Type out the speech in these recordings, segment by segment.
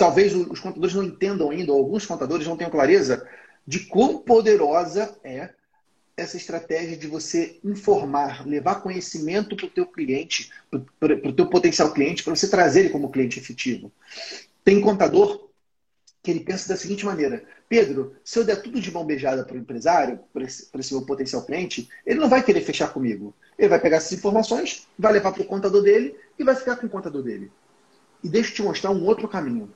talvez os contadores não entendam ainda, ou alguns contadores não tenham clareza de quão poderosa é essa estratégia de você informar, levar conhecimento para o teu cliente, para o teu potencial cliente, para você trazer ele como cliente efetivo. Tem contador que ele pensa da seguinte maneira: Pedro, se eu der tudo de mão beijada para o empresário, para esse, esse meu potencial cliente, ele não vai querer fechar comigo. Ele vai pegar essas informações, vai levar para o contador dele e vai ficar com o contador dele. E deixa eu te mostrar um outro caminho.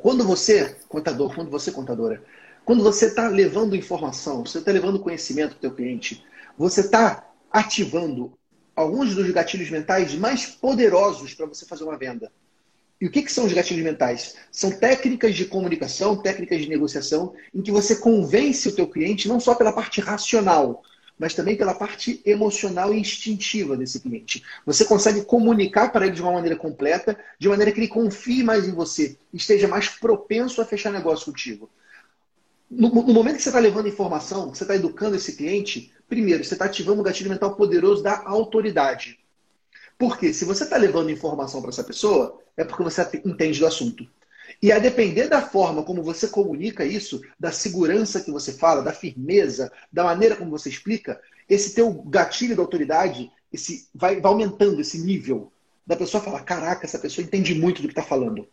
Quando você, contador, quando você, contadora, quando você está levando informação, você está levando conhecimento para o teu cliente, você está ativando alguns dos gatilhos mentais mais poderosos para você fazer uma venda. E o que, que são os gatilhos mentais? São técnicas de comunicação, técnicas de negociação, em que você convence o teu cliente não só pela parte racional, mas também pela parte emocional e instintiva desse cliente. Você consegue comunicar para ele de uma maneira completa, de maneira que ele confie mais em você, esteja mais propenso a fechar negócio contigo. No, no momento que você está levando informação, você está educando esse cliente, primeiro, você está ativando um gatilho mental poderoso da autoridade. Porque se você está levando informação para essa pessoa, é porque você entende do assunto. E a depender da forma como você comunica isso, da segurança que você fala, da firmeza, da maneira como você explica, esse teu gatilho da autoridade esse, vai, vai aumentando esse nível da pessoa falar: caraca, essa pessoa entende muito do que está falando.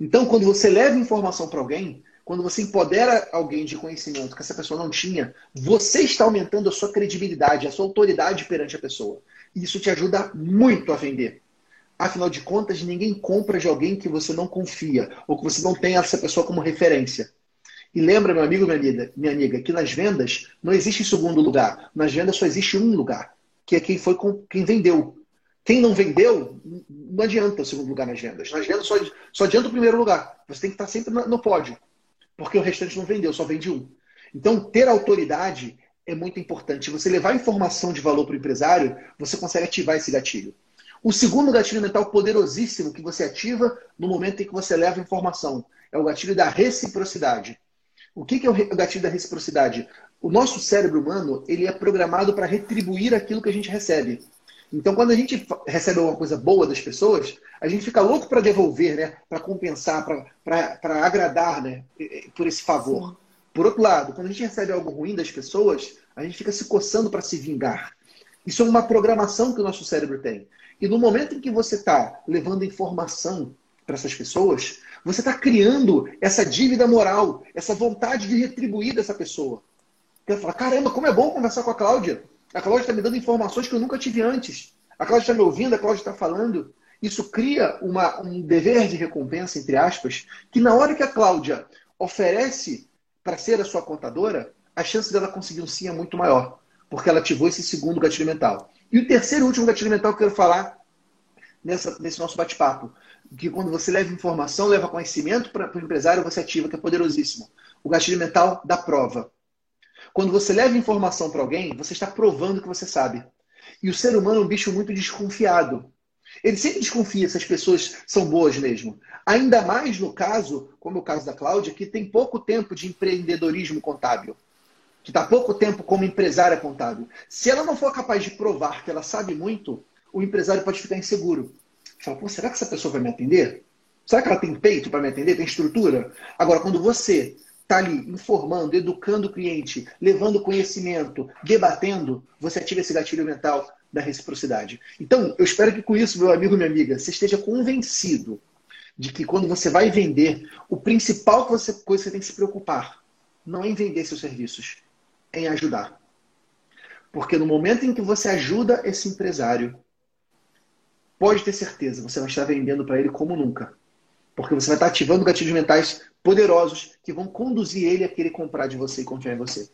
Então, quando você leva informação para alguém, quando você empodera alguém de conhecimento que essa pessoa não tinha, você está aumentando a sua credibilidade, a sua autoridade perante a pessoa. E isso te ajuda muito a vender. Afinal de contas, ninguém compra de alguém que você não confia ou que você não tem essa pessoa como referência. E lembra, meu amigo, minha amiga, minha amiga, que nas vendas não existe segundo lugar. Nas vendas só existe um lugar, que é quem foi com quem vendeu. Quem não vendeu, não adianta o segundo lugar nas vendas. Nas vendas só, só adianta o primeiro lugar. Você tem que estar sempre no pódio, porque o restante não vendeu, só vende um. Então, ter autoridade é muito importante. Você levar informação de valor para o empresário, você consegue ativar esse gatilho. O segundo gatilho mental poderosíssimo que você ativa no momento em que você leva informação é o gatilho da reciprocidade. O que é o gatilho da reciprocidade? O nosso cérebro humano ele é programado para retribuir aquilo que a gente recebe. Então, quando a gente recebe alguma coisa boa das pessoas, a gente fica louco para devolver, né? para compensar, para agradar né? por esse favor. Por outro lado, quando a gente recebe algo ruim das pessoas, a gente fica se coçando para se vingar. Isso é uma programação que o nosso cérebro tem. E no momento em que você está levando informação para essas pessoas, você está criando essa dívida moral, essa vontade de retribuir dessa pessoa. Ela fala: caramba, como é bom conversar com a Cláudia. A Cláudia está me dando informações que eu nunca tive antes. A Cláudia está me ouvindo, a Cláudia está falando. Isso cria uma, um dever de recompensa, entre aspas, que na hora que a Cláudia oferece para ser a sua contadora, a chance dela conseguir um sim é muito maior, porque ela ativou esse segundo gatilho mental. E o terceiro e último gatilho mental que eu quero falar nessa, nesse nosso bate-papo, que quando você leva informação, leva conhecimento para o empresário, você ativa, que é poderosíssimo. O gatilho mental da prova. Quando você leva informação para alguém, você está provando que você sabe. E o ser humano é um bicho muito desconfiado. Ele sempre desconfia se as pessoas são boas mesmo. Ainda mais no caso, como é o caso da Cláudia, que tem pouco tempo de empreendedorismo contábil que está pouco tempo como empresária contábil, se ela não for capaz de provar que ela sabe muito, o empresário pode ficar inseguro. Fala, pô, será que essa pessoa vai me atender? Será que ela tem peito para me atender? Tem estrutura? Agora, quando você está ali informando, educando o cliente, levando conhecimento, debatendo, você ativa esse gatilho mental da reciprocidade. Então, eu espero que com isso, meu amigo, minha amiga, você esteja convencido de que quando você vai vender, o principal coisa que você tem que se preocupar não é em vender seus serviços, em ajudar. Porque no momento em que você ajuda esse empresário, pode ter certeza, você vai estar vendendo para ele como nunca. Porque você vai estar ativando gatilhos mentais poderosos que vão conduzir ele a querer comprar de você e confiar em você.